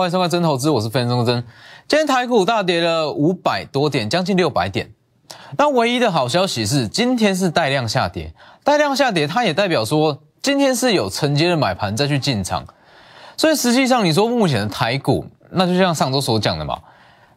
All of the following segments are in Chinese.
欢迎收看真投资，我是分钟真。今天台股大跌了五百多点，将近六百点。那唯一的好消息是，今天是带量下跌，带量下跌，它也代表说今天是有承接的买盘再去进场。所以实际上，你说目前的台股，那就像上周所讲的嘛，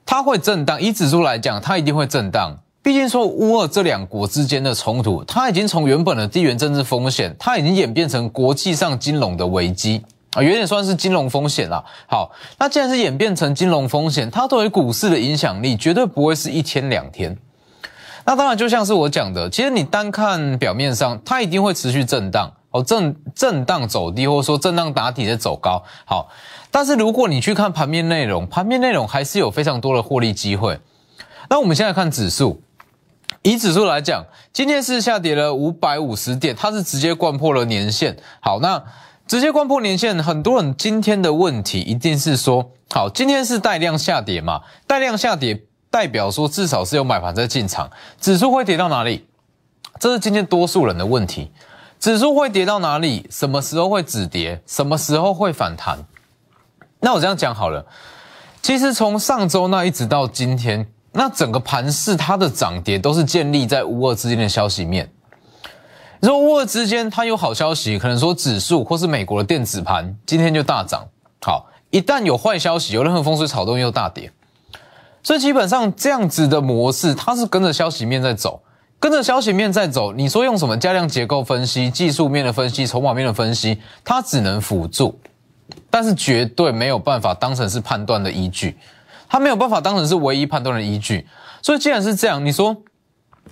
它会震荡。以指数来讲，它一定会震荡。毕竟说乌俄这两国之间的冲突，它已经从原本的地缘政治风险，它已经演变成国际上金融的危机。啊，有点算是金融风险啦。好，那既然是演变成金融风险，它对于股市的影响力绝对不会是一天两天。那当然，就像是我讲的，其实你单看表面上，它一定会持续震荡哦，震震荡走低，或者说震荡打底的走高。好，但是如果你去看盘面内容，盘面内容还是有非常多的获利机会。那我们现在看指数，以指数来讲，今天是下跌了五百五十点，它是直接贯破了年线。好，那。直接关破年线，很多人今天的问题一定是说，好，今天是带量下跌嘛？带量下跌代表说至少是有买盘在进场，指数会跌到哪里？这是今天多数人的问题。指数会跌到哪里？什么时候会止跌？什么时候会反弹？那我这样讲好了，其实从上周那一直到今天，那整个盘势它的涨跌都是建立在无二之间的消息面。如果之间它有好消息，可能说指数或是美国的电子盘今天就大涨。好，一旦有坏消息，有任何风吹草动又大跌。所以基本上这样子的模式，它是跟着消息面在走，跟着消息面在走。你说用什么加量结构分析、技术面的分析、筹码面的分析，它只能辅助，但是绝对没有办法当成是判断的依据。它没有办法当成是唯一判断的依据。所以既然是这样，你说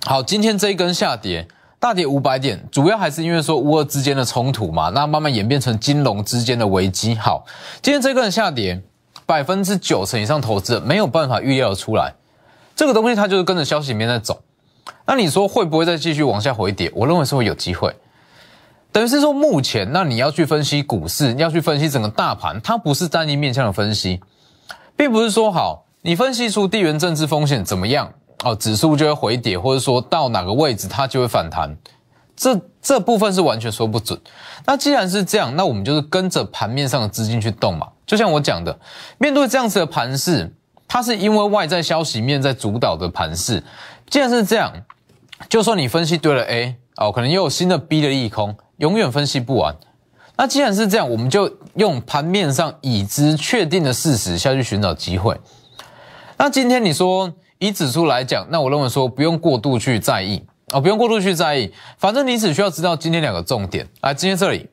好，今天这一根下跌。大跌五百点，主要还是因为说乌俄之间的冲突嘛，那慢慢演变成金融之间的危机。好，今天这个人下跌百分之九成以上，投资者没有办法预料出来，这个东西它就是跟着消息面在走。那你说会不会再继续往下回跌？我认为是会有机会。等于是说目前，那你要去分析股市，你要去分析整个大盘，它不是单一面向的分析，并不是说好你分析出地缘政治风险怎么样。哦，指数就会回跌，或者说到哪个位置它就会反弹，这这部分是完全说不准。那既然是这样，那我们就是跟着盘面上的资金去动嘛。就像我讲的，面对这样子的盘势，它是因为外在消息面在主导的盘势。既然是这样，就算你分析对了 A，哦，可能又有新的 B 的利空，永远分析不完。那既然是这样，我们就用盘面上已知确定的事实下去寻找机会。那今天你说？以指数来讲，那我认为说不用过度去在意哦，不用过度去在意，反正你只需要知道今天两个重点。来，今天这里，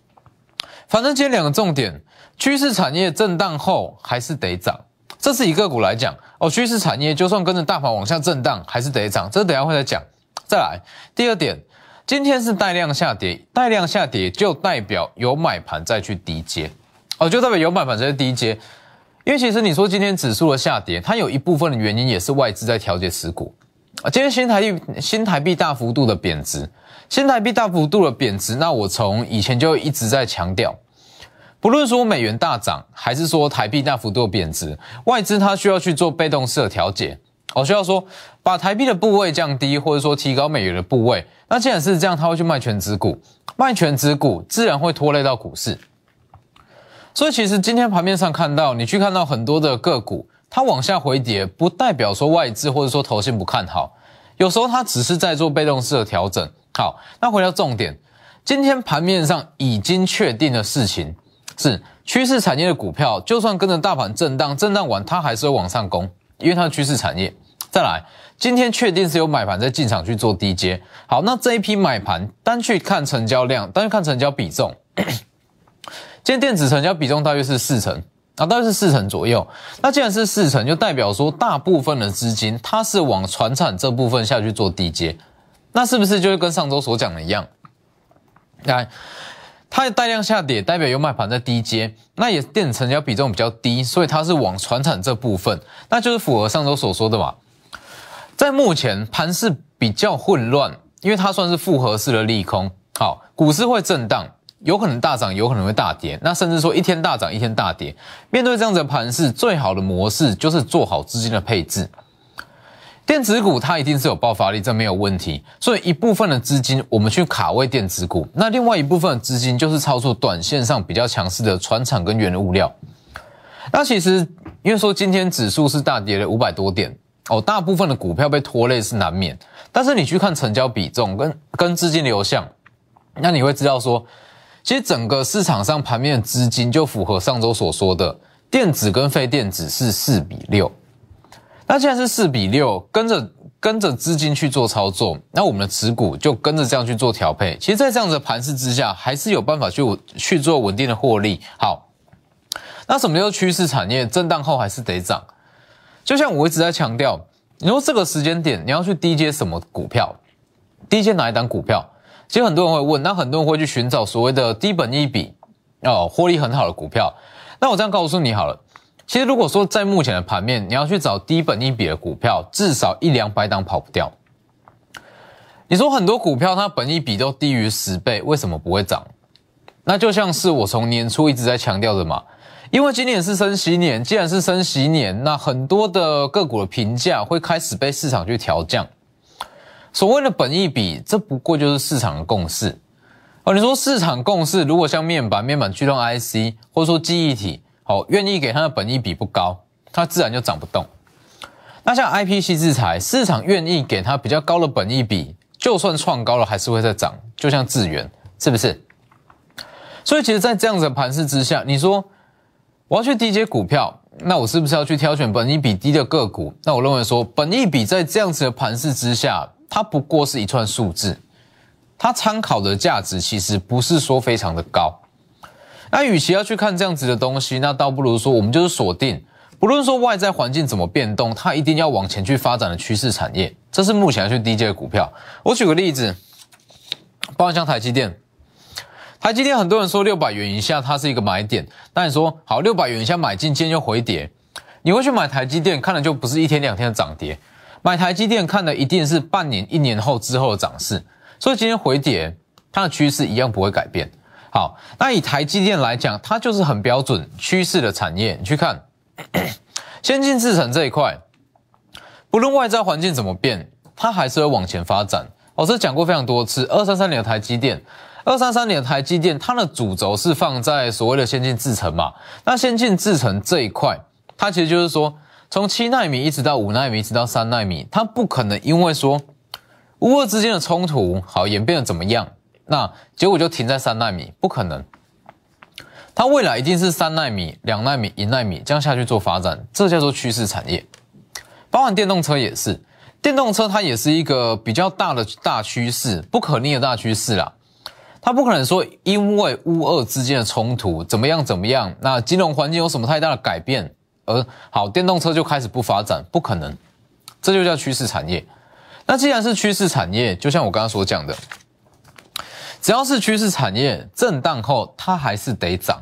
反正今天两个重点，趋势产业震荡后还是得涨，这是以个股来讲哦。趋势产业就算跟着大盘往下震荡，还是得涨，这等下会再讲。再来，第二点，今天是带量下跌，带量下跌就代表有买盘再去低接哦，就代表有买盘在去低接。因为其实你说今天指数的下跌，它有一部分的原因也是外资在调节持股啊。今天新台币新台币大幅度的贬值，新台币大幅度的贬值，那我从以前就一直在强调，不论说美元大涨，还是说台币大幅度的贬值，外资它需要去做被动式的调节，我需要说把台币的部位降低，或者说提高美元的部位。那既然是这样，它会去卖全指股，卖全指股自然会拖累到股市。所以其实今天盘面上看到，你去看到很多的个股，它往下回跌，不代表说外资或者说投信不看好，有时候它只是在做被动式的调整。好，那回到重点，今天盘面上已经确定的事情是，趋势产业的股票，就算跟着大盘震荡，震荡完它还是会往上攻，因为它是趋势产业。再来，今天确定是有买盘在进场去做低阶。好，那这一批买盘单去看成交量，单去看成交比重。今天电子成交比重大约是四成啊，大约是四成左右。那既然是四成，就代表说大部分的资金它是往船产这部分下去做低接，那是不是就会跟上周所讲的一样？来，它的带量下跌，代表有买盘在低接，那也电子成交比重比较低，所以它是往船产这部分，那就是符合上周所说的嘛。在目前盘势比较混乱，因为它算是复合式的利空，好，股市会震荡。有可能大涨，有可能会大跌，那甚至说一天大涨，一天大跌。面对这样子的盘势，最好的模式就是做好资金的配置。电子股它一定是有爆发力，这没有问题。所以一部分的资金我们去卡位电子股，那另外一部分的资金就是操作短线上比较强势的船厂跟原物料。那其实因为说今天指数是大跌了五百多点哦，大部分的股票被拖累是难免。但是你去看成交比重跟跟资金流向，那你会知道说，其实整个市场上盘面的资金就符合上周所说的，电子跟非电子是四比六。那既然是四比六，跟着跟着资金去做操作，那我们的持股就跟着这样去做调配。其实，在这样的盘势之下，还是有办法去去做稳定的获利。好，那什么叫趋势产业？震荡后还是得涨。就像我一直在强调。你说这个时间点你要去低接什么股票？低接哪一档股票？其实很多人会问，那很多人会去寻找所谓的低本一比哦，获利很好的股票。那我这样告诉你好了，其实如果说在目前的盘面，你要去找低本一比的股票，至少一两百档跑不掉。你说很多股票它本一比都低于十倍，为什么不会涨？那就像是我从年初一直在强调的嘛。因为今年是升息年，既然是升息年，那很多的个股的评价会开始被市场去调降。所谓的本益比，这不过就是市场的共识。哦，你说市场共识，如果像面板、面板驱动 IC，或者说记忆体，好，愿意给它的本益比不高，它自然就涨不动。那像 IPC 制裁，市场愿意给它比较高的本益比，就算创高了，还是会再涨。就像智源，是不是？所以，其实，在这样子的盘势之下，你说。我要去低阶股票，那我是不是要去挑选本益比低的个股？那我认为说，本益比在这样子的盘势之下，它不过是一串数字，它参考的价值其实不是说非常的高。那与其要去看这样子的东西，那倒不如说我们就是锁定，不论说外在环境怎么变动，它一定要往前去发展的趋势产业，这是目前要去低阶的股票。我举个例子，包括像台积电。台积电很多人说六百元以下它是一个买点，那你说好六百元以下买进，今天又回跌，你会去买台积电，看的就不是一天两天的涨跌，买台积电看的一定是半年、一年后之后的涨势，所以今天回跌，它的趋势一样不会改变。好，那以台积电来讲，它就是很标准趋势的产业，你去看 先进制程这一块，不论外在环境怎么变，它还是会往前发展。老师讲过非常多次，二三三年的台积电。二三三年的台积电，它的主轴是放在所谓的先进制程嘛？那先进制程这一块，它其实就是说，从七纳米一直到五纳米，一直到三纳米，它不可能因为说乌俄之间的冲突好演变的怎么样，那结果就停在三纳米，不可能。它未来一定是三纳米、两纳米、一纳米这样下去做发展，这叫做趋势产业。包含电动车也是，电动车它也是一个比较大的大趋势，不可逆的大趋势啦。它不可能说，因为乌俄之间的冲突怎么样怎么样，那金融环境有什么太大的改变，好电动车就开始不发展，不可能，这就叫趋势产业。那既然是趋势产业，就像我刚刚所讲的，只要是趋势产业，震荡后它还是得涨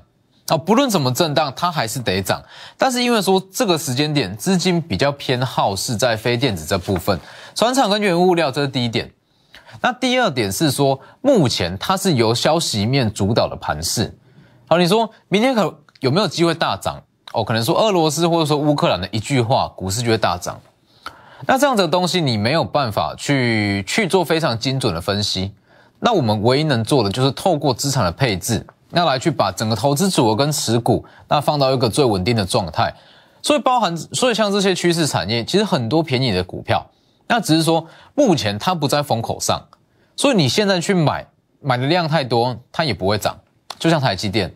啊，不论怎么震荡，它还是得涨。但是因为说这个时间点资金比较偏好是在非电子这部分，船厂跟原物料，这是第一点。那第二点是说，目前它是由消息面主导的盘势。好，你说明天可有没有机会大涨？哦，可能说俄罗斯或者说乌克兰的一句话，股市就会大涨。那这样的东西你没有办法去去做非常精准的分析。那我们唯一能做的就是透过资产的配置，那来去把整个投资组合跟持股，那放到一个最稳定的状态。所以包含，所以像这些趋势产业，其实很多便宜的股票。那只是说，目前它不在风口上，所以你现在去买，买的量太多，它也不会涨。就像台积电，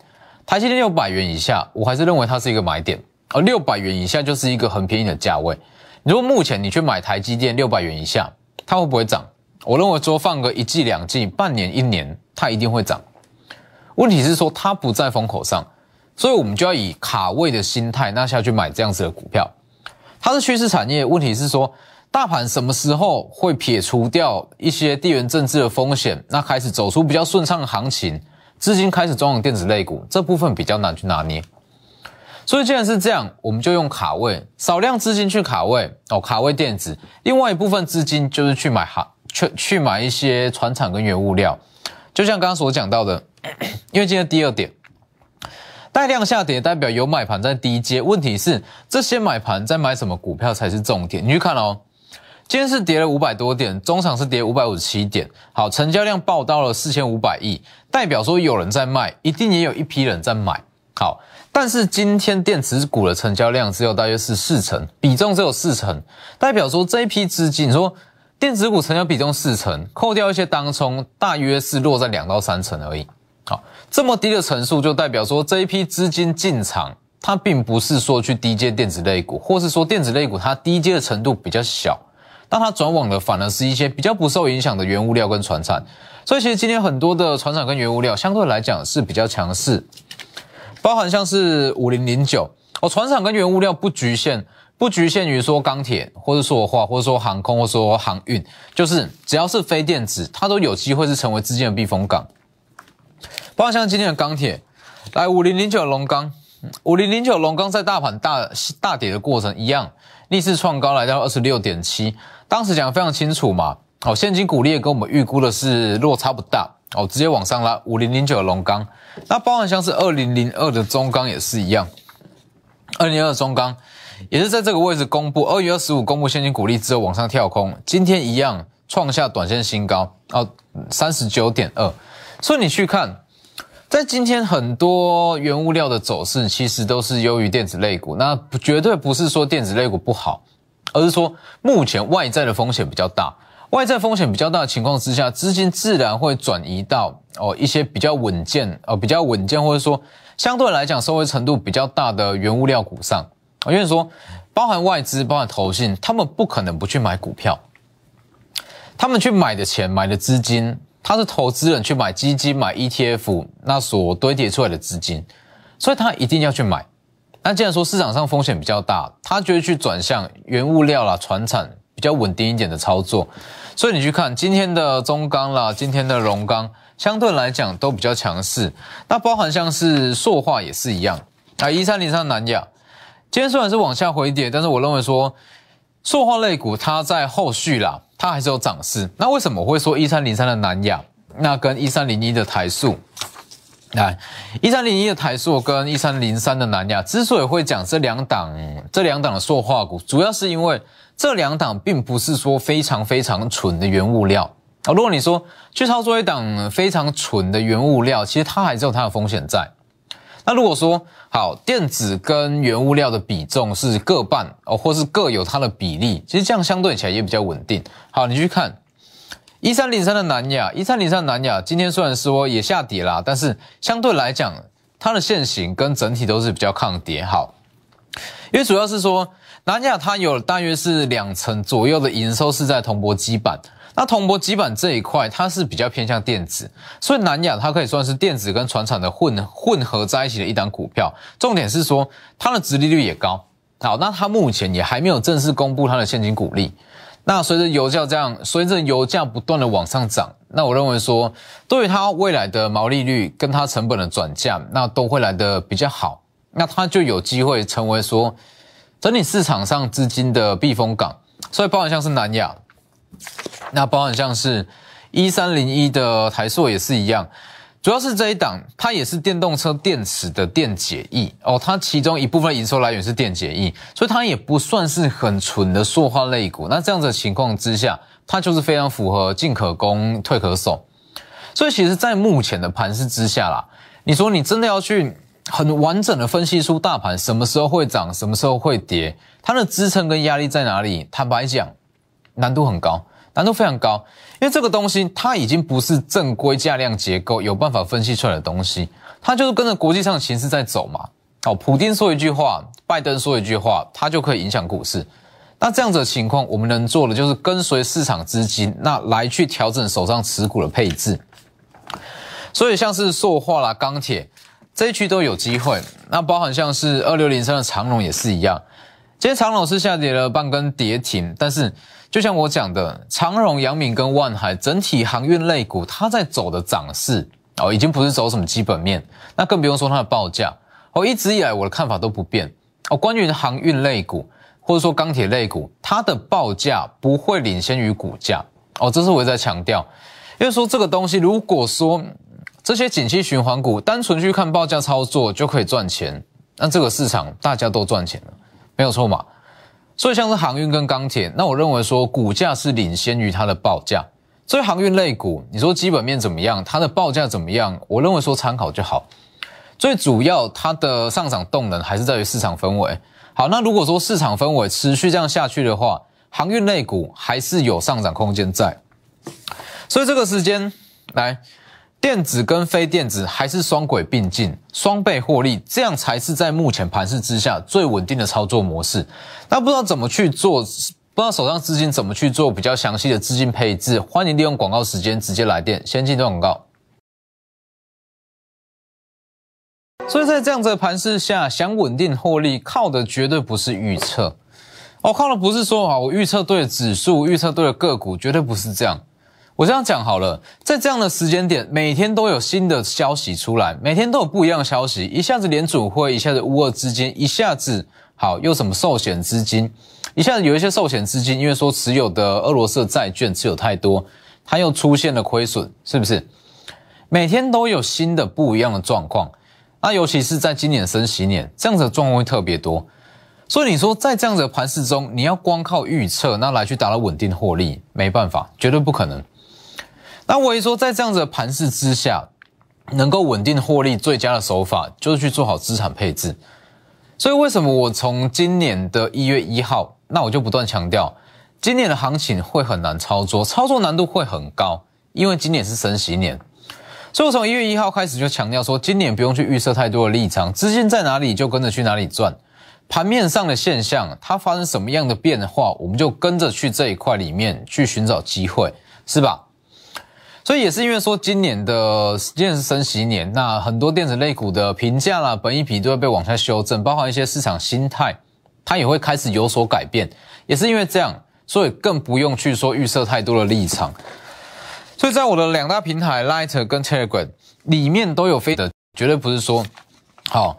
台积电六百元以下，我还是认为它是一个买点，而六百元以下就是一个很便宜的价位。如果目前你去买台积电六百元以下，它会不会涨？我认为说放个一季两季、半年一年，它一定会涨。问题是说它不在风口上，所以我们就要以卡位的心态，那下去买这样子的股票。它是趋势产业，问题是说。大盘什么时候会撇除掉一些地缘政治的风险？那开始走出比较顺畅的行情，资金开始转往电子类股，这部分比较难去拿捏。所以既然是这样，我们就用卡位，少量资金去卡位哦，卡位电子，另外一部分资金就是去买哈，去去买一些船厂跟原物料。就像刚刚所讲到的，因为今天第二点，带量下跌代表有买盘在低阶，问题是这些买盘在买什么股票才是重点？你去看哦。今天是跌了五百多点，中场是跌五百五十七点。好，成交量爆到了四千五百亿，代表说有人在卖，一定也有一批人在买。好，但是今天电子股的成交量只有大约是四成，比重只有四成，代表说这一批资金，说电子股成交比重四成，扣掉一些当冲，大约是落在两到三成而已。好，这么低的层数，就代表说这一批资金进场，它并不是说去低阶电子类股，或是说电子类股它低阶的程度比较小，那它转往的反而是一些比较不受影响的原物料跟船产。所以其实今天很多的船产跟原物料相对来讲是比较强势，包含像是五零零九哦，船产跟原物料不局限，不局限于说钢铁，或者说化，或者说航空，或者说航运，就是只要是非电子，它都有机会是成为资金的避风港。包括像今天的钢铁，来五零零九龙钢，五零零九龙钢在大盘大大跌的过程一样，逆势创高来到二十六点七，当时讲的非常清楚嘛，哦，现金股利跟我们预估的是落差不大，哦，直接往上拉五零零九的龙钢，那包含像是二零零二的中钢也是一样，二零二中钢也是在这个位置公布，二月二十五公布现金股利之后往上跳空，今天一样创下短线新高，哦，三十九点二，所以你去看。在今天很多原物料的走势，其实都是优于电子类股。那绝对不是说电子类股不好，而是说目前外在的风险比较大。外在风险比较大的情况之下，资金自然会转移到哦一些比较稳健、哦比较稳健，或者说相对来讲收回程度比较大的原物料股上。因为说包含外资、包含投信，他们不可能不去买股票，他们去买的钱、买的资金。他是投资人去买基金、买 ETF，那所堆叠出来的资金，所以他一定要去买。那既然说市场上风险比较大，他就会去转向原物料啦、船产比较稳定一点的操作。所以你去看今天的中钢啦、今天的龙钢，相对来讲都比较强势。那包含像是塑化也是一样啊，一三零三南亚，今天虽然是往下回跌，但是我认为说塑化类股它在后续啦。它还是有涨势，那为什么会说一三零三的南亚，那跟一三零一的台塑，来一三零一的台塑跟一三零三的南亚，之所以会讲这两档这两档的塑化股，主要是因为这两档并不是说非常非常纯的原物料啊。如果你说去操作一档非常纯的原物料，其实它还是有它的风险在。那如果说好电子跟原物料的比重是各半哦，或是各有它的比例，其实这样相对起来也比较稳定。好，你去看一三零三的南亚，一三零三南亚今天虽然说也下跌啦，但是相对来讲它的线型跟整体都是比较抗跌。好，因为主要是说南亚它有大约是两成左右的营收是在铜箔基板。那铜箔基板这一块，它是比较偏向电子，所以南亚它可以算是电子跟船厂的混混合在一起的一档股票。重点是说它的殖利率也高。好，那它目前也还没有正式公布它的现金股利。那随着油价这样，随着油价不断的往上涨，那我认为说，对于它未来的毛利率跟它成本的转嫁，那都会来的比较好。那它就有机会成为说整体市场上资金的避风港。所以包含像是南亚。那包含像是一三零一的台硕也是一样，主要是这一档，它也是电动车电池的电解液哦，它其中一部分营收来源是电解液，所以它也不算是很纯的塑化类股。那这样的情况之下，它就是非常符合进可攻退可守。所以其实，在目前的盘势之下啦，你说你真的要去很完整的分析出大盘什么时候会涨，什么时候会跌，它的支撑跟压力在哪里？坦白讲，难度很高。难度非常高，因为这个东西它已经不是正规价量结构有办法分析出来的东西，它就是跟着国际上的形势在走嘛。哦，普京说一句话，拜登说一句话，它就可以影响股市。那这样子的情况，我们能做的就是跟随市场资金，那来去调整手上持股的配置。所以像是塑化啦、钢铁这一区都有机会。那包含像是二六零三的长龙也是一样。今天长龙是下跌了半根跌停，但是。就像我讲的，长荣、阳明跟万海整体航运类股，它在走的涨势哦，已经不是走什么基本面，那更不用说它的报价。哦，一直以来我的看法都不变哦，关于航运类股或者说钢铁类股，它的报价不会领先于股价哦，这是我在强调。因为说这个东西，如果说这些景气循环股单纯去看报价操作就可以赚钱，那这个市场大家都赚钱了，没有错嘛？所以像是航运跟钢铁，那我认为说股价是领先于它的报价。所以航运类股，你说基本面怎么样，它的报价怎么样？我认为说参考就好。最主要它的上涨动能还是在于市场氛围。好，那如果说市场氛围持续这样下去的话，航运类股还是有上涨空间在。所以这个时间来。电子跟非电子还是双轨并进，双倍获利，这样才是在目前盘势之下最稳定的操作模式。那不知道怎么去做，不知道手上资金怎么去做比较详细的资金配置，欢迎利用广告时间直接来电，先进段广告。所以在这样子的盘势下，想稳定获利，靠的绝对不是预测，我靠的不是说啊，我预测对了指数，预测对了个股，绝对不是这样。我这样讲好了，在这样的时间点，每天都有新的消息出来，每天都有不一样的消息。一下子联储会，一下子乌俄资金，一下子好又什么寿险资金，一下子有一些寿险资金，因为说持有的俄罗斯债券持有太多，它又出现了亏损，是不是？每天都有新的不一样的状况，那尤其是在今年升息年，这样子的状况会特别多。所以你说在这样子的盘势中，你要光靠预测那来去达到稳定获利，没办法，绝对不可能。那我一说，在这样子的盘势之下，能够稳定获利最佳的手法，就是去做好资产配置。所以为什么我从今年的一月一号，那我就不断强调，今年的行情会很难操作，操作难度会很高，因为今年是升息年。所以我从一月一号开始就强调说，今年不用去预设太多的立场，资金在哪里就跟着去哪里赚。盘面上的现象，它发生什么样的变化，我们就跟着去这一块里面去寻找机会，是吧？所以也是因为说今年的今年是升息年，那很多电子类股的评价啦、本益比都会被往下修正，包含一些市场心态，它也会开始有所改变。也是因为这样，所以更不用去说预设太多的立场。所以在我的两大平台 Light 跟 Telegram 里面都有飞的，绝对不是说好。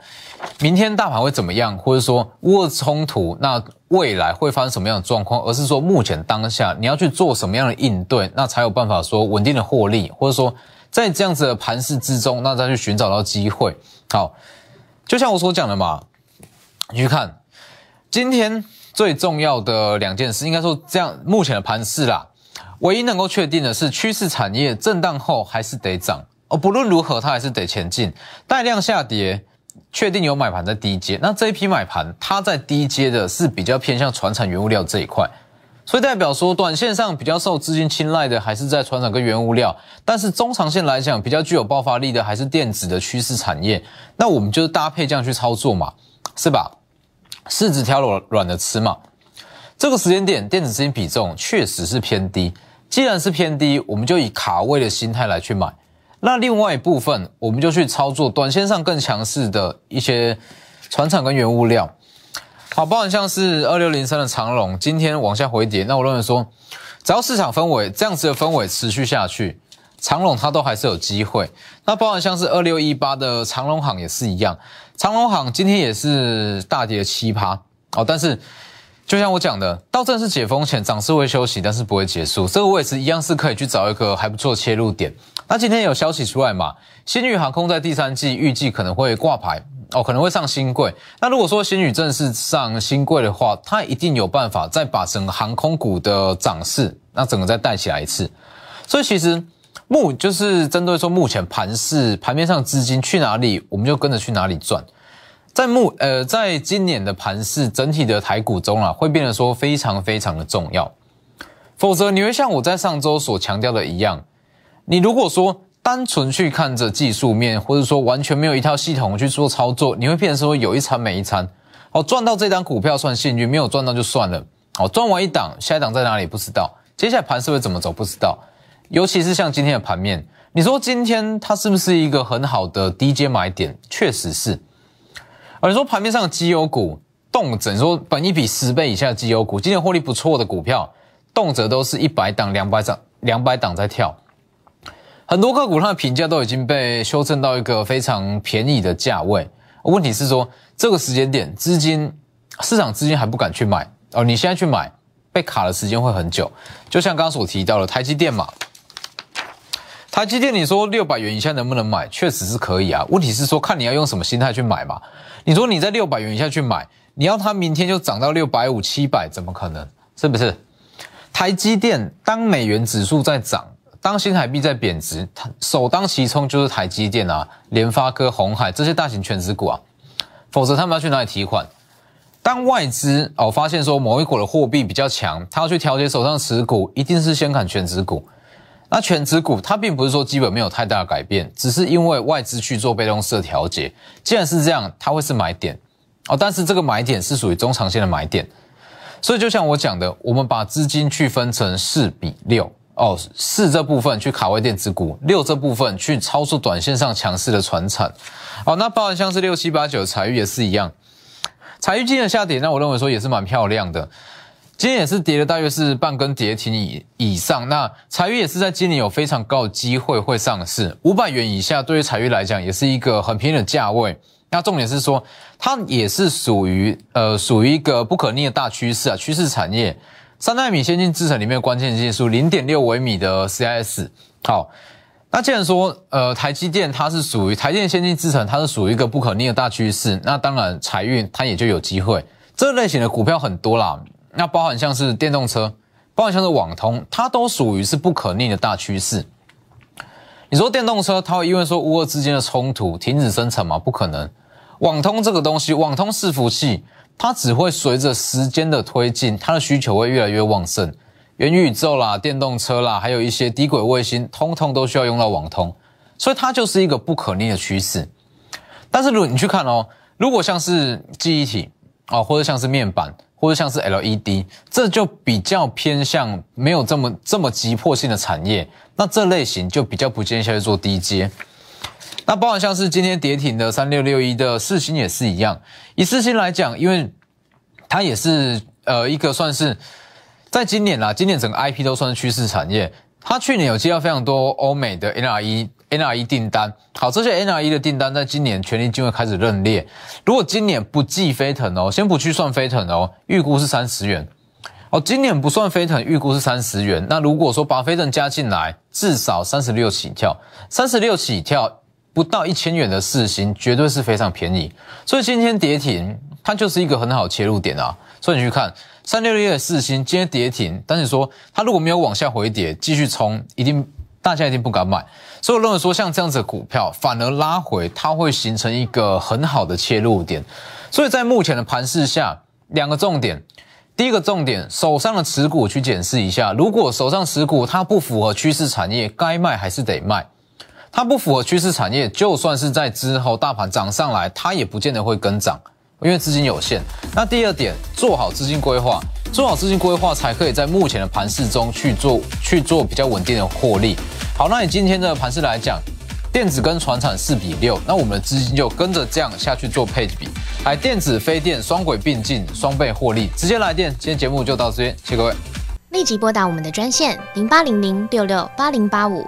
明天大盘会怎么样，或者说乌俄冲突，那未来会发生什么样的状况？而是说目前当下你要去做什么样的应对，那才有办法说稳定的获利，或者说在这样子的盘势之中，那再去寻找到机会。好，就像我所讲的嘛，你去看今天最重要的两件事，应该说这样目前的盘势啦，唯一能够确定的是趋势产业震荡后还是得涨，而不论如何它还是得前进，带量下跌。确定有买盘在低阶，那这一批买盘它在低阶的是比较偏向船产原物料这一块，所以代表说短线上比较受资金青睐的还是在船产跟原物料，但是中长线来讲比较具有爆发力的还是电子的趋势产业，那我们就是搭配这样去操作嘛，是吧？柿子挑软软的吃嘛，这个时间点电子资金比重确实是偏低，既然是偏低，我们就以卡位的心态来去买。那另外一部分，我们就去操作短线上更强势的一些船厂跟原物料，好，包含像是二六零三的长龙，今天往下回跌，那我认为说，只要市场氛围这样子的氛围持续下去，长龙它都还是有机会。那包含像是二六一八的长龙行也是一样，长龙行今天也是大跌七趴哦，但是。就像我讲的，到正式解封前，涨势会休息，但是不会结束。这个位置一样是可以去找一个还不错切入点。那今天有消息出来嘛？新宇航空在第三季预计可能会挂牌哦，可能会上新贵。那如果说新宇正式上新贵的话，它一定有办法再把整个航空股的涨势，那整个再带起来一次。所以其实目就是针对说目前盘势盘面上资金去哪里，我们就跟着去哪里赚。在目呃，在今年的盘市整体的台股中啊，会变得说非常非常的重要。否则你会像我在上周所强调的一样，你如果说单纯去看着技术面，或者说完全没有一套系统去做操作，你会变成说有一餐没一餐。哦，赚到这张股票算幸运，没有赚到就算了。哦，赚完一档，下一档在哪里不知道，接下来盘势会怎么走不知道。尤其是像今天的盘面，你说今天它是不是一个很好的低阶买点？确实是。而说盘面上的绩优股，动辄说本一比十倍以下的绩优股，今天获利不错的股票，动辄都是一百档、两百档、两百档在跳。很多个股它的评价都已经被修正到一个非常便宜的价位。问题是说，这个时间点资金市场资金还不敢去买哦。你现在去买，被卡的时间会很久。就像刚刚所提到的台积电嘛，台积电，你说六百元以下能不能买？确实是可以啊。问题是说，看你要用什么心态去买嘛。你说你在六百元以下去买，你要它明天就涨到六百五、七百，怎么可能？是不是？台积电当美元指数在涨，当新台币在贬值，它首当其冲就是台积电啊、联发科、红海这些大型全值股啊。否则他们要去哪里提款？当外资哦发现说某一股的货币比较强，他要去调节手上持股，一定是先砍全值股。那全值股它并不是说基本没有太大的改变，只是因为外资去做被动式的调节。既然是这样，它会是买点哦，但是这个买点是属于中长线的买点。所以就像我讲的，我们把资金去分成四比六哦，四这部分去卡位电子股，六这部分去操作短线上强势的船产。哦，那包含像是六七八九财玉也是一样，财玉今天的下跌，那我认为说也是蛮漂亮的。今天也是跌了，大约是半根跌停以以上。那财玉也是在今年有非常高的机会会上市，五百元以下对于财玉来讲也是一个很便宜的价位。那重点是说，它也是属于呃属于一个不可逆的大趋势啊，趋势产业。三纳米先进制程里面的关键技术，零点六微米的 CIS。好，那既然说呃台积电它是属于台电先进制程，它是属于一个不可逆的大趋势，那当然财运它也就有机会。这类型的股票很多啦。那包含像是电动车，包含像是网通，它都属于是不可逆的大趋势。你说电动车，它会因为说乌俄之间的冲突停止生产吗？不可能。网通这个东西，网通伺服器，它只会随着时间的推进，它的需求会越来越旺盛。元宇宙啦、电动车啦，还有一些低轨卫星，通通都需要用到网通，所以它就是一个不可逆的趋势。但是如果你去看哦，如果像是记忆体啊，或者像是面板。或者像是 LED，这就比较偏向没有这么这么急迫性的产业，那这类型就比较不建议下去做低阶。那包含像是今天跌停的三六六一的四星也是一样，以四星来讲，因为它也是呃一个算是在今年啦，今年整个 IP 都算是趋势产业，它去年有接到非常多欧美的 NRE。NRE 订单好，这些 NRE 的订单在今年全力就会开始认列。如果今年不计飞腾哦，先不去算飞腾哦，预估是三十元哦。今年不算飞腾，预估是三十元。那如果说把飞腾加进来，至少三十六起跳，三十六起跳不到一千元的四星，绝对是非常便宜。所以今天跌停，它就是一个很好切入点啊。所以你去看三六六的四星，今天跌停，但是说它如果没有往下回跌，继续冲，一定。大家一定不敢买，所以我认为说像这样子的股票反而拉回，它会形成一个很好的切入点。所以在目前的盘势下，两个重点，第一个重点，手上的持股去检视一下，如果手上持股它不符合趋势产业，该卖还是得卖。它不符合趋势产业，就算是在之后大盘涨上来，它也不见得会跟涨，因为资金有限。那第二点，做好资金规划。做好资金规划，才可以在目前的盘势中去做去做比较稳定的获利。好，那你今天的盘势来讲，电子跟船产四比六，那我们的资金就跟着这样下去做配比，来电子、非电双轨并进，双倍获利。直接来电，今天节目就到这边，谢谢各位。立即拨打我们的专线零八零零六六八零八五